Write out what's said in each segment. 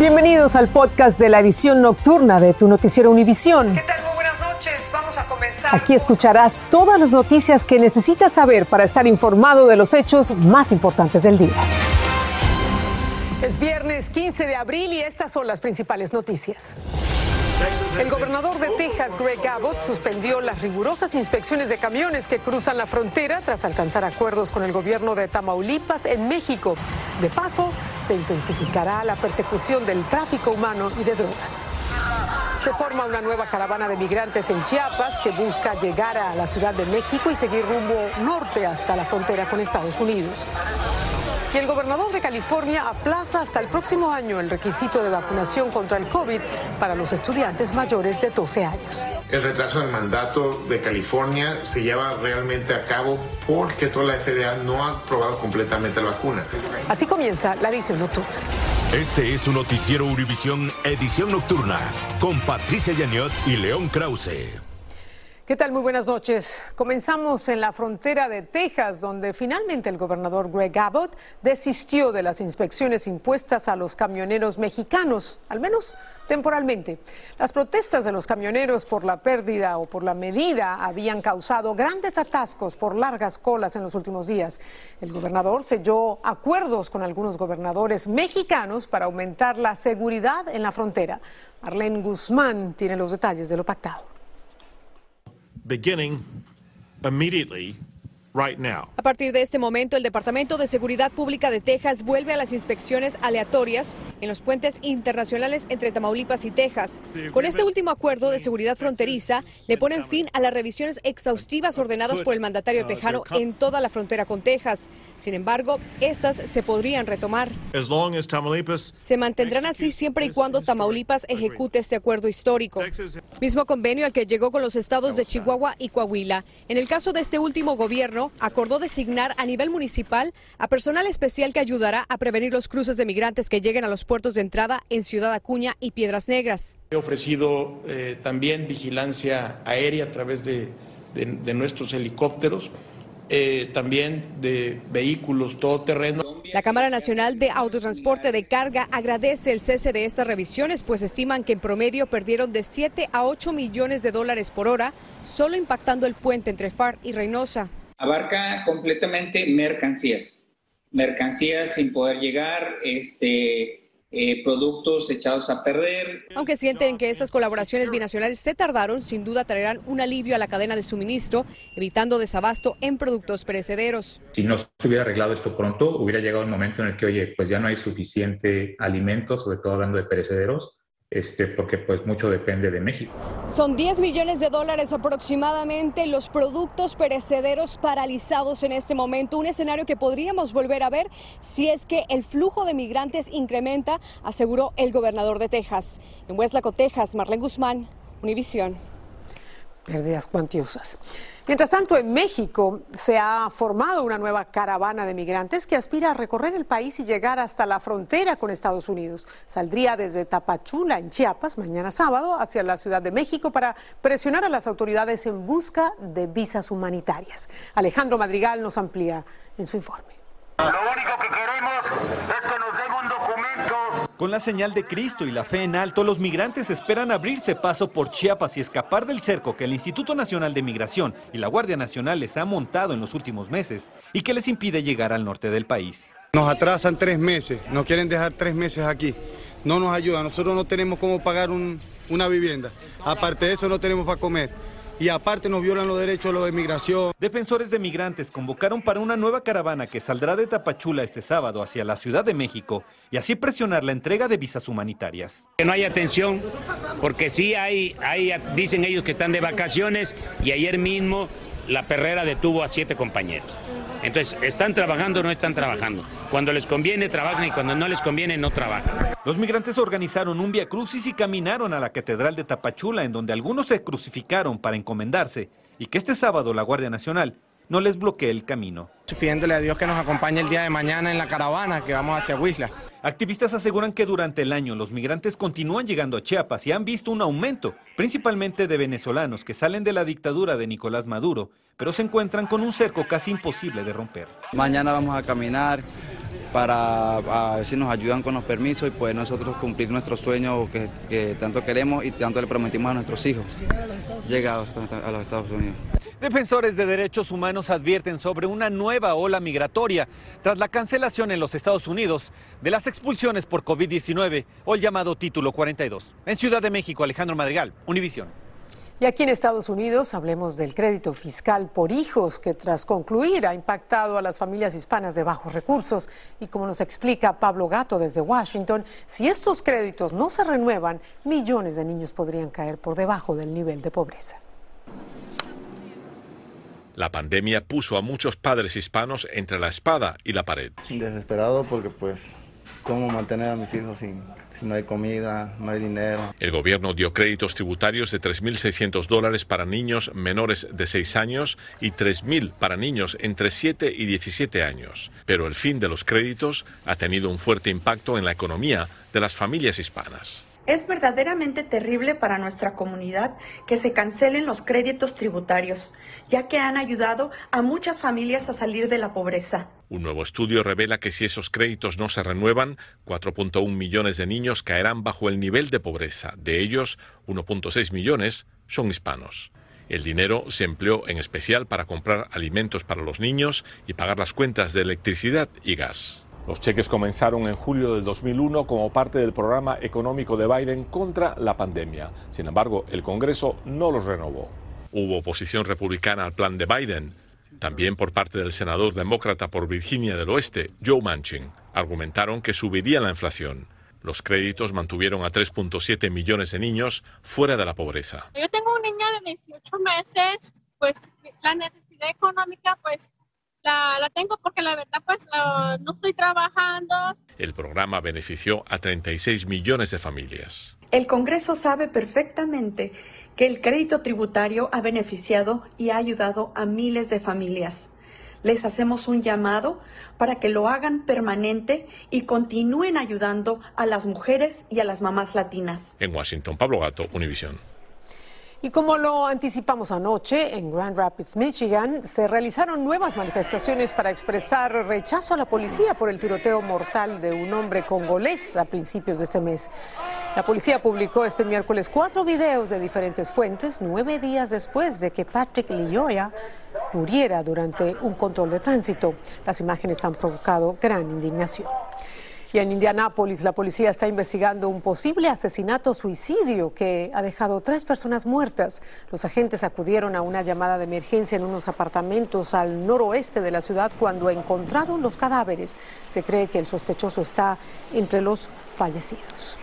Bienvenidos al podcast de la edición nocturna de tu noticiero Univisión. ¿Qué tal? Muy buenas noches. Vamos a comenzar. Aquí escucharás todas las noticias que necesitas saber para estar informado de los hechos más importantes del día. Es viernes 15 de abril y estas son las principales noticias. El gobernador de Texas, Greg Abbott, suspendió las rigurosas inspecciones de camiones que cruzan la frontera tras alcanzar acuerdos con el gobierno de Tamaulipas en México. De paso, se intensificará la persecución del tráfico humano y de drogas. Se forma una nueva caravana de migrantes en Chiapas que busca llegar a la Ciudad de México y seguir rumbo norte hasta la frontera con Estados Unidos. Y el gobernador de California aplaza hasta el próximo año el requisito de vacunación contra el COVID para los estudiantes mayores de 12 años. El retraso del mandato de California se lleva realmente a cabo porque toda la FDA no ha aprobado completamente la vacuna. Así comienza la edición nocturna. Este es un noticiero Univisión Edición Nocturna con Patricia Yaniot y León Krause. ¿Qué tal? Muy buenas noches. Comenzamos en la frontera de Texas, donde finalmente el gobernador Greg Abbott desistió de las inspecciones impuestas a los camioneros mexicanos, al menos temporalmente. Las protestas de los camioneros por la pérdida o por la medida habían causado grandes atascos por largas colas en los últimos días. El gobernador selló acuerdos con algunos gobernadores mexicanos para aumentar la seguridad en la frontera. Marlene Guzmán tiene los detalles de lo pactado. beginning immediately A partir de este momento, el Departamento de Seguridad Pública de Texas vuelve a las inspecciones aleatorias en los puentes internacionales entre Tamaulipas y Texas. Con este último acuerdo de seguridad fronteriza, le ponen fin a las revisiones exhaustivas ordenadas por el mandatario tejano en toda la frontera con Texas. Sin embargo, estas se podrían retomar. As long as Tamaulipas Se mantendrán así siempre y cuando Tamaulipas ejecute este acuerdo histórico. Mismo convenio al que llegó con los estados de Chihuahua y Coahuila. En el caso de este último gobierno, acordó designar a nivel municipal a personal especial que ayudará a prevenir los cruces de migrantes que lleguen a los puertos de entrada en Ciudad Acuña y Piedras Negras. He ofrecido eh, también vigilancia aérea a través de, de- de nuestros helicópteros, eh, también de vehículos todoterreno. La Cámara Nacional de Autotransporte de Carga agradece el cese de estas revisiones, pues estiman que en promedio perdieron de 7 a 8 millones de dólares por hora, solo impactando el puente entre FAR y Reynosa. Abarca completamente mercancías, mercancías sin poder llegar, este, eh, productos echados a perder. Aunque sienten que estas colaboraciones binacionales se tardaron, sin duda traerán un alivio a la cadena de suministro, evitando desabasto en productos perecederos. Si no se hubiera arreglado esto pronto, hubiera llegado un momento en el que, oye, pues ya no hay suficiente alimento, sobre todo hablando de perecederos, este, porque pues mucho depende de México. Son 10 millones de dólares aproximadamente los productos perecederos paralizados en este momento, un escenario que podríamos volver a ver si es que el flujo de migrantes incrementa, aseguró el gobernador de Texas. En Hueslaco, Texas, Marlene Guzmán, Univisión. Pérdidas cuantiosas. Mientras tanto, en México se ha formado una nueva caravana de migrantes que aspira a recorrer el país y llegar hasta la frontera con Estados Unidos. Saldría desde Tapachula, en Chiapas, mañana sábado, hacia la Ciudad de México para presionar a las autoridades en busca de visas humanitarias. Alejandro Madrigal nos amplía en su informe. Lo único que queremos es que nos den un documento. Con la señal de Cristo y la fe en alto, los migrantes esperan abrirse paso por Chiapas y escapar del cerco que el Instituto Nacional de Migración y la Guardia Nacional les ha montado en los últimos meses y que les impide llegar al norte del país. Nos atrasan tres meses, nos quieren dejar tres meses aquí. No nos ayudan, nosotros no tenemos cómo pagar un- una vivienda. Aparte de eso, no tenemos para comer. Y aparte nos violan los derechos de los de migración. Defensores de migrantes convocaron para una nueva caravana que saldrá de Tapachula este sábado hacia la Ciudad de México y así presionar la entrega de visas humanitarias. Que no haya atención, porque sí hay, hay, dicen ellos que están de vacaciones y ayer mismo la perrera detuvo a siete compañeros. Entonces, ¿están trabajando o no están trabajando? Cuando les conviene trabajan y cuando no les conviene no trabajan. Los migrantes organizaron un via crucis y caminaron a la Catedral de Tapachula, en donde algunos se crucificaron para encomendarse y que este sábado la Guardia Nacional no les bloquee el camino. Pidiéndole a Dios que nos acompañe el día de mañana en la caravana que vamos hacia Huizla. Activistas aseguran que durante el año los migrantes continúan llegando a Chiapas y han visto un aumento, principalmente de venezolanos que salen de la dictadura de Nicolás Maduro, pero se encuentran con un cerco casi imposible de romper. Mañana vamos a caminar para ver si nos ayudan con los permisos y pues nosotros cumplir nuestro sueño que, tanto queremos y tanto le prometimos a nuestros hijos. Llegar a los Estados Unidos. Defensores de derechos humanos advierten sobre una nueva ola migratoria tras la cancelación en los Estados Unidos de las expulsiones por COVID-19 o el llamado Título 42. En Ciudad de México, Alejandro Madrigal, Univisión. Y aquí en Estados Unidos hablemos del crédito fiscal por hijos que tras concluir ha impactado a las familias hispanas de bajos recursos. Y como nos explica Pablo Gato desde Washington, si estos créditos no se renuevan, millones de niños podrían caer por debajo del nivel de pobreza. La pandemia puso a muchos padres hispanos entre la espada y la pared. Desesperado porque pues, ¿cómo mantener a mis hijos sin, si no hay comida, no hay dinero? El gobierno dio créditos tributarios de 3.600 dólares para niños menores de 6 años y 3.000 para niños entre 7 y 17 años. Pero el fin de los créditos ha tenido un fuerte impacto en la economía de las familias hispanas. Es verdaderamente terrible para nuestra comunidad que se cancelen los créditos tributarios, ya que han ayudado a muchas familias a salir de la pobreza. Un nuevo estudio revela que si esos créditos no se renuevan, 4.1 millones de niños caerán bajo el nivel de pobreza. De ellos, 1.6 millones son hispanos. El dinero se empleó en especial para comprar alimentos para los niños y pagar las cuentas de electricidad y gas. Los cheques comenzaron en julio del 2001 como parte del programa económico de Biden contra la pandemia. Sin embargo, el Congreso no los renovó. Hubo oposición republicana al plan de Biden, también por parte del senador demócrata por Virginia del Oeste, Joe Manchin. Argumentaron que subiría la inflación. Los créditos mantuvieron a 3.7 millones de niños fuera de la pobreza. Yo tengo un niño de 18 meses, pues la necesidad económica pues la, tengo porque la verdad pues no estoy trabajando. El programa benefició a 36 millones de familias. El Congreso sabe perfectamente que el crédito tributario ha beneficiado y ha ayudado a miles de familias. Les hacemos un llamado para que lo hagan permanente y continúen ayudando a las mujeres y a las mamás latinas. En Washington, Pablo Gato, Univisión. Y como lo anticipamos anoche, en Grand Rapids, Michigan, se realizaron nuevas manifestaciones para expresar rechazo a la policía por el tiroteo mortal de un hombre congolés a principios de este mes. La policía publicó este miércoles cuatro videos de diferentes fuentes, nueve días después de que Patrick Lioya muriera durante un control de tránsito. Las imágenes han provocado gran indignación. Y en Indianápolis, la policía está investigando un posible asesinato suicidio que ha dejado tres personas muertas. Los agentes acudieron a una llamada de emergencia en unos apartamentos al noroeste de la ciudad cuando encontraron los cadáveres. Se cree que el sospechoso está entre los fallecidos.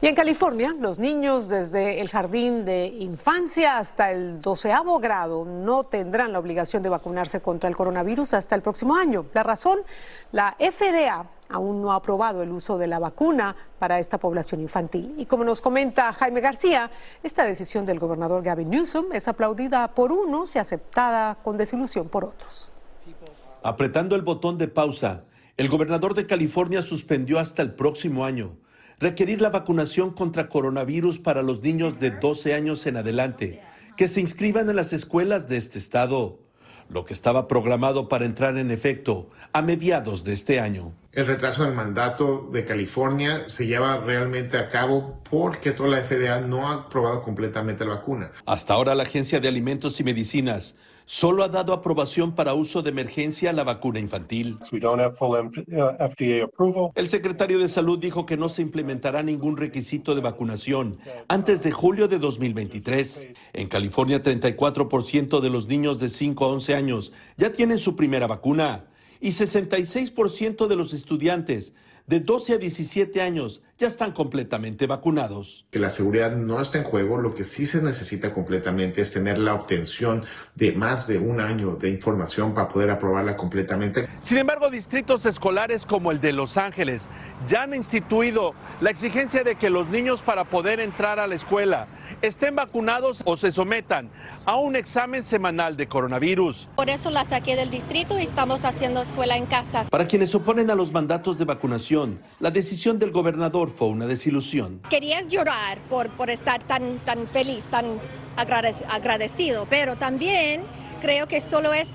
Y en California, los niños desde el jardín de infancia hasta el doceavo grado no tendrán la obligación de vacunarse contra el coronavirus hasta el próximo año. La razón, la FDA aún no ha aprobado el uso de la vacuna para esta población infantil. Y como nos comenta Jaime García, esta decisión del gobernador Gavin Newsom es aplaudida por unos y aceptada con desilusión por otros. Apretando el botón de pausa, el gobernador de California suspendió hasta el próximo año requerir la vacunación contra coronavirus para los niños de 12 años en adelante que se inscriban en las escuelas de este estado, lo que estaba programado para entrar en efecto a mediados de este año. El retraso del mandato de California se lleva realmente a cabo porque toda la FDA no ha aprobado completamente la vacuna. Hasta ahora la Agencia de Alimentos y Medicinas solo ha dado aprobación para uso de emergencia a la vacuna infantil. El secretario de Salud dijo que no se implementará ningún requisito de vacunación antes de julio de 2023. En California, 34% de los niños de 5 a 11 años ya tienen su primera vacuna y 66% de los estudiantes de 12 a 17 años ya están completamente vacunados. Que la seguridad no está en juego, lo que sí se necesita completamente es tener la obtención de más de un año de información para poder aprobarla completamente. Sin embargo, distritos escolares como el de Los Ángeles ya han instituido la exigencia de que los niños para poder entrar a la escuela estén vacunados o se sometan a un examen semanal de coronavirus. Por eso la saqué del distrito y estamos haciendo escuela en casa. Para quienes oponen a los mandatos de vacunación, la decisión del gobernador fue una desilusión. Quería llorar por, por estar tan, tan feliz, tan agradecido, pero también creo que solo es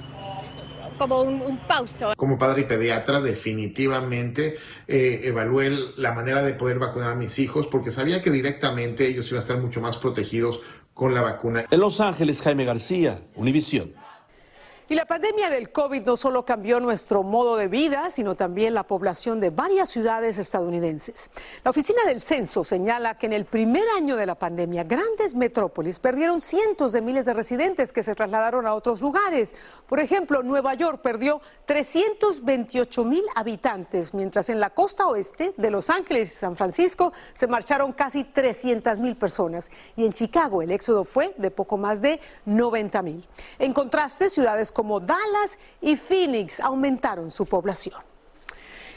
como un, un pauso. Como padre y pediatra, definitivamente eh, evalué la manera de poder vacunar a mis hijos porque sabía que directamente ellos iban a estar mucho más protegidos con la vacuna. En Los Ángeles, Jaime García, Univisión. Y la pandemia del COVID no solo cambió nuestro modo de vida, sino también la población de varias ciudades estadounidenses. La oficina del censo señala que en el primer año de la pandemia, grandes metrópolis perdieron cientos de miles de residentes que se trasladaron a otros lugares. Por ejemplo, Nueva York perdió 328 mil habitantes, mientras en la costa oeste de Los Ángeles y San Francisco se marcharon casi 300 mil personas. Y en Chicago el éxodo fue de poco más de 90 mil. En contraste, ciudades como Dallas y Phoenix aumentaron su población.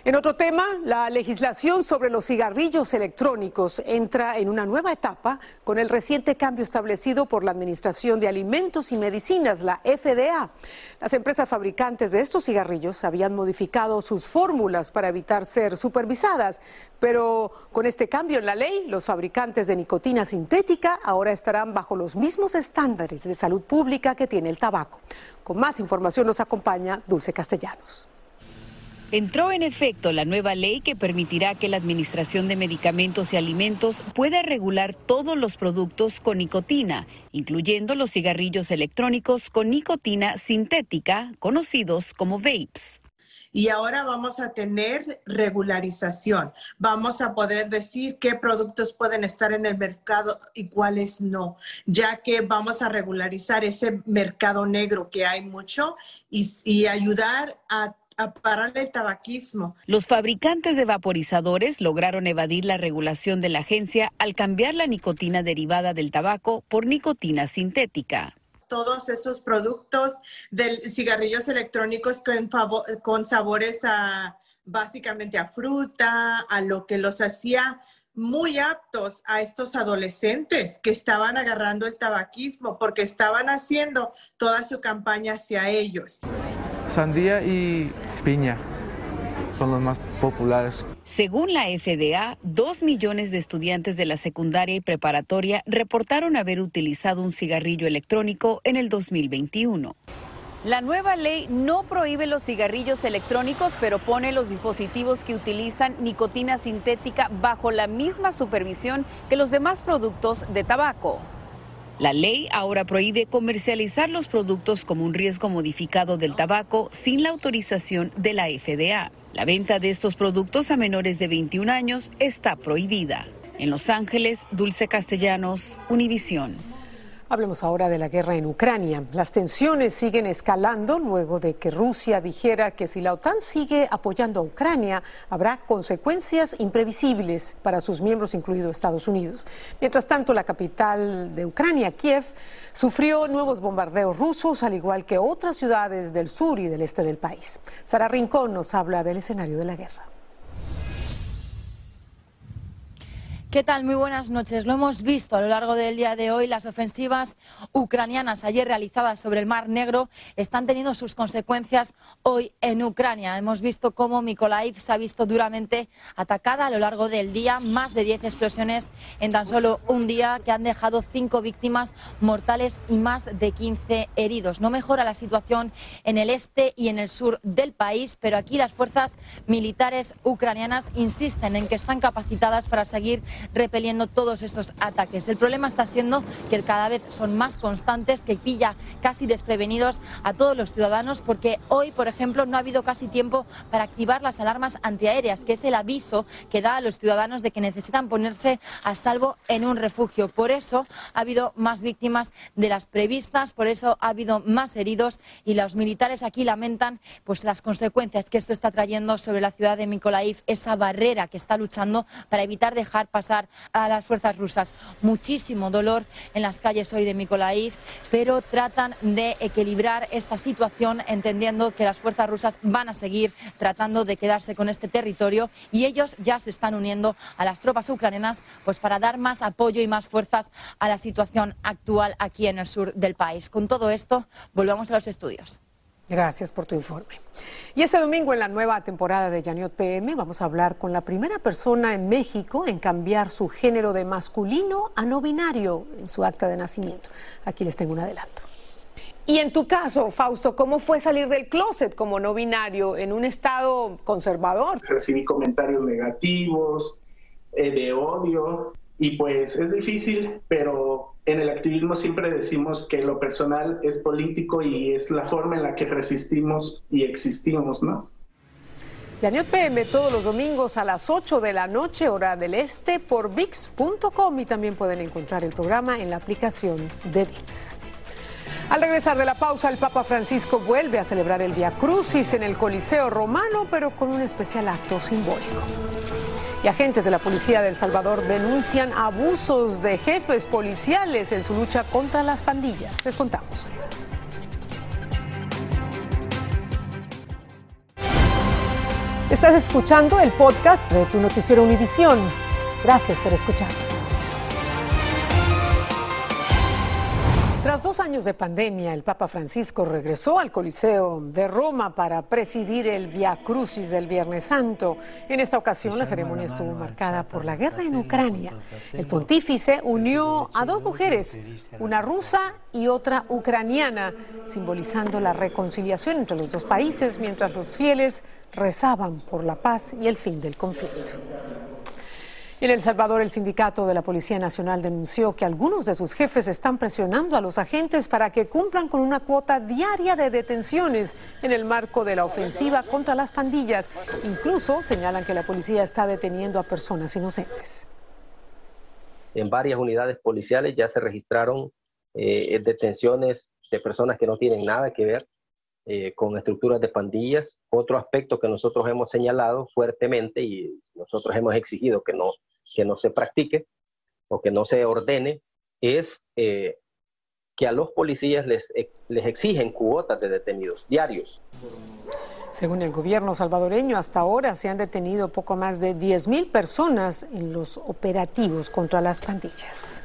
En otro tema, la legislación sobre los cigarrillos electrónicos entra en una nueva etapa con el reciente cambio establecido por la Administración de Alimentos y Medicinas, la FDA. Las empresas fabricantes de estos cigarrillos habían modificado sus fórmulas para evitar ser supervisadas, pero con este cambio en la ley, los fabricantes de nicotina sintética ahora estarán bajo los mismos estándares de salud pública que tiene el tabaco. Con más información nos acompaña Dulce Castellanos. Entró en efecto la nueva ley que permitirá que la Administración de Medicamentos y Alimentos pueda regular todos los productos con nicotina, incluyendo los cigarrillos electrónicos con nicotina sintética, conocidos como vapes. Y ahora vamos a tener regularización. Vamos a poder decir qué productos pueden estar en el mercado y cuáles no, ya que vamos a regularizar ese mercado negro que hay mucho y, y ayudar a a parar el tabaquismo. Los fabricantes de vaporizadores lograron evadir la regulación de la agencia al cambiar la nicotina derivada del tabaco por nicotina sintética todos esos productos de cigarrillos electrónicos con, con sabores a básicamente a fruta, a lo que los hacía muy aptos a estos adolescentes que estaban agarrando el tabaquismo porque estaban haciendo toda su campaña hacia ellos. Sandía y piña son los más populares. Según la FDA, dos millones de estudiantes de la secundaria y preparatoria reportaron haber utilizado un cigarrillo electrónico en el 2021. La nueva ley no prohíbe los cigarrillos electrónicos, pero pone los dispositivos que utilizan nicotina sintética bajo la misma supervisión que los demás productos de tabaco. La ley ahora prohíbe comercializar los productos como un riesgo modificado del tabaco sin la autorización de la FDA. La venta de estos productos a menores de 21 años está prohibida. En Los Ángeles, Dulce Castellanos, Univisión. Hablemos ahora de la guerra en Ucrania. Las tensiones siguen escalando luego de que Rusia dijera que si la OTAN sigue apoyando a Ucrania, habrá consecuencias imprevisibles para sus miembros, incluido Estados Unidos. Mientras tanto, la capital de Ucrania, Kiev, sufrió nuevos bombardeos rusos, al igual que otras ciudades del sur y del este del país. Sara Rincón nos habla del escenario de la guerra. ¿Qué tal? Muy buenas noches. Lo hemos visto a lo largo del día de hoy. Las ofensivas ucranianas ayer realizadas sobre el Mar Negro están teniendo sus consecuencias hoy en Ucrania. Hemos visto cómo Mykolaiv se ha visto duramente atacada a lo largo del día. Más de 10 explosiones en tan solo un día que han dejado cinco víctimas mortales y más de 15 heridos. No mejora la situación en el este y en el sur del país, pero aquí las fuerzas militares ucranianas insisten en que están capacitadas para seguir repeliendo todos estos ataques. El problema está siendo que cada vez son más constantes, que pilla casi desprevenidos a todos los ciudadanos, porque hoy, por ejemplo, no ha habido casi tiempo para activar las alarmas antiaéreas, que es el aviso que da a los ciudadanos de que necesitan ponerse a salvo en un refugio. Por eso ha habido más víctimas de las previstas, por eso ha habido más heridos y los militares aquí lamentan pues las consecuencias que esto está trayendo sobre la ciudad de Mykolaiv, esa barrera que está luchando para evitar dejar pasar a las fuerzas rusas. Muchísimo dolor en las calles hoy de Mykolaiv, pero tratan de equilibrar esta situación entendiendo que las fuerzas rusas van a seguir tratando de quedarse con este territorio y ellos ya se están uniendo a las tropas ucranianas pues para dar más apoyo y más fuerzas a la situación actual aquí en el sur del país. Con todo esto, volvamos a los estudios. Gracias por tu informe. Y este domingo en la nueva temporada de Yaniot PM vamos a hablar con la primera persona en México en cambiar su género de masculino a no binario en su acta de nacimiento. Aquí les tengo un adelanto. Y en tu caso, Fausto, ¿cómo fue salir del closet como no binario en un estado conservador? Recibí comentarios negativos, eh, de odio, y pues es difícil, pero en el activismo siempre decimos que lo personal es político y es la forma en la que resistimos y existimos, ¿no? Daniel PM todos los domingos a las 8 de la noche, hora del este, por VIX.com y también pueden encontrar el programa en la aplicación de VIX. Al regresar de la pausa, el Papa Francisco vuelve a celebrar el Via Crucis en el Coliseo Romano, pero con un especial acto simbólico. Y agentes de la Policía de El Salvador denuncian abusos de jefes policiales en su lucha contra las pandillas. Les contamos. Estás escuchando el podcast de tu noticiero Univisión. Gracias por escucharnos. Tras dos años de pandemia, el Papa Francisco regresó al Coliseo de Roma para presidir el Via Crucis del Viernes Santo. En esta ocasión, la ceremonia estuvo marcada por la guerra en Ucrania. El pontífice unió a dos mujeres, una rusa y otra ucraniana, simbolizando la reconciliación entre los dos países, mientras los fieles rezaban por la paz y el fin del conflicto. En El Salvador, el sindicato de la Policía Nacional denunció que algunos de sus jefes están presionando a los agentes para que cumplan con una cuota diaria de detenciones en el marco de la ofensiva contra las pandillas. Incluso señalan que la policía está deteniendo a personas inocentes. En varias unidades policiales ya se registraron eh, detenciones de personas que no tienen nada que ver eh, con estructuras de pandillas. Otro aspecto que nosotros hemos señalado fuertemente y nosotros hemos exigido que no, que no se practique o que no se ordene es eh, que a los policías les, eh, les exigen cuotas de detenidos diarios. Según el gobierno salvadoreño, hasta ahora se han detenido poco más de 10.000 personas en los operativos contra las pandillas.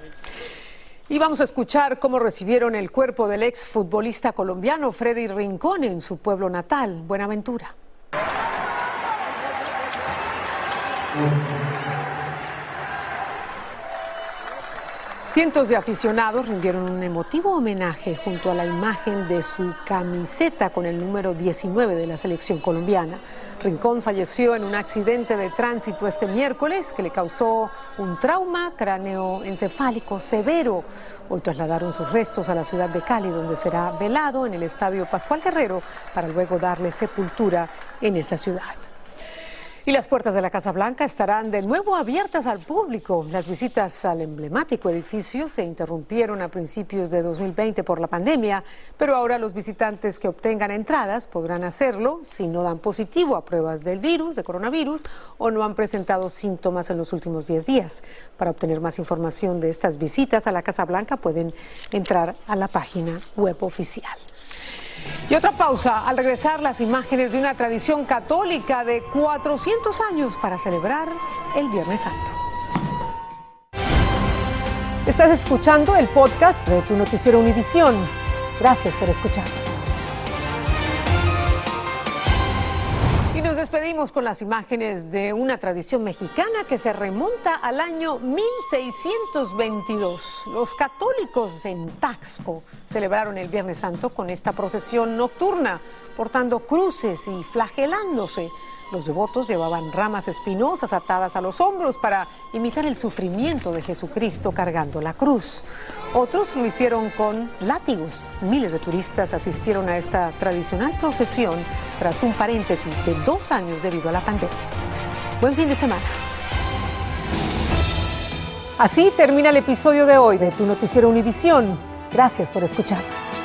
Y vamos a escuchar cómo recibieron el cuerpo del ex futbolista colombiano Freddy Rincón en su pueblo natal, Buenaventura. Cientos de aficionados rindieron un emotivo homenaje junto a la imagen de su camiseta con el número 19 de la selección colombiana. Rincón falleció en un accidente de tránsito este miércoles que le causó un trauma cráneoencefálico severo. Hoy trasladaron sus restos a la ciudad de Cali, donde será velado en el Estadio Pascual Guerrero para luego darle sepultura en esa ciudad. Y las puertas de la Casa Blanca estarán de nuevo abiertas al público. Las visitas al emblemático edificio se interrumpieron a principios de 2020 por la pandemia, pero ahora los visitantes que obtengan entradas podrán hacerlo si no dan positivo a pruebas del virus, de coronavirus, o no han presentado síntomas en los últimos 10 días. Para obtener más información de estas visitas a la Casa Blanca pueden entrar a la página web oficial. Y otra pausa al regresar las imágenes de una tradición católica de 400 años para celebrar el Viernes Santo. Estás escuchando el podcast de tu noticiero Univisión. Gracias por escucharnos. Despedimos con las imágenes de una tradición mexicana que se remonta al año 1622. Los católicos en Taxco celebraron el Viernes Santo con esta procesión nocturna, portando cruces y flagelándose. Los devotos llevaban ramas espinosas atadas a los hombros para imitar el sufrimiento de Jesucristo cargando la cruz. Otros lo hicieron con látigos. Miles de turistas asistieron a esta tradicional procesión tras un paréntesis de dos años debido a la pandemia. Buen fin de semana. Así termina el episodio de hoy de Tu Noticiero Univisión. Gracias por escucharnos.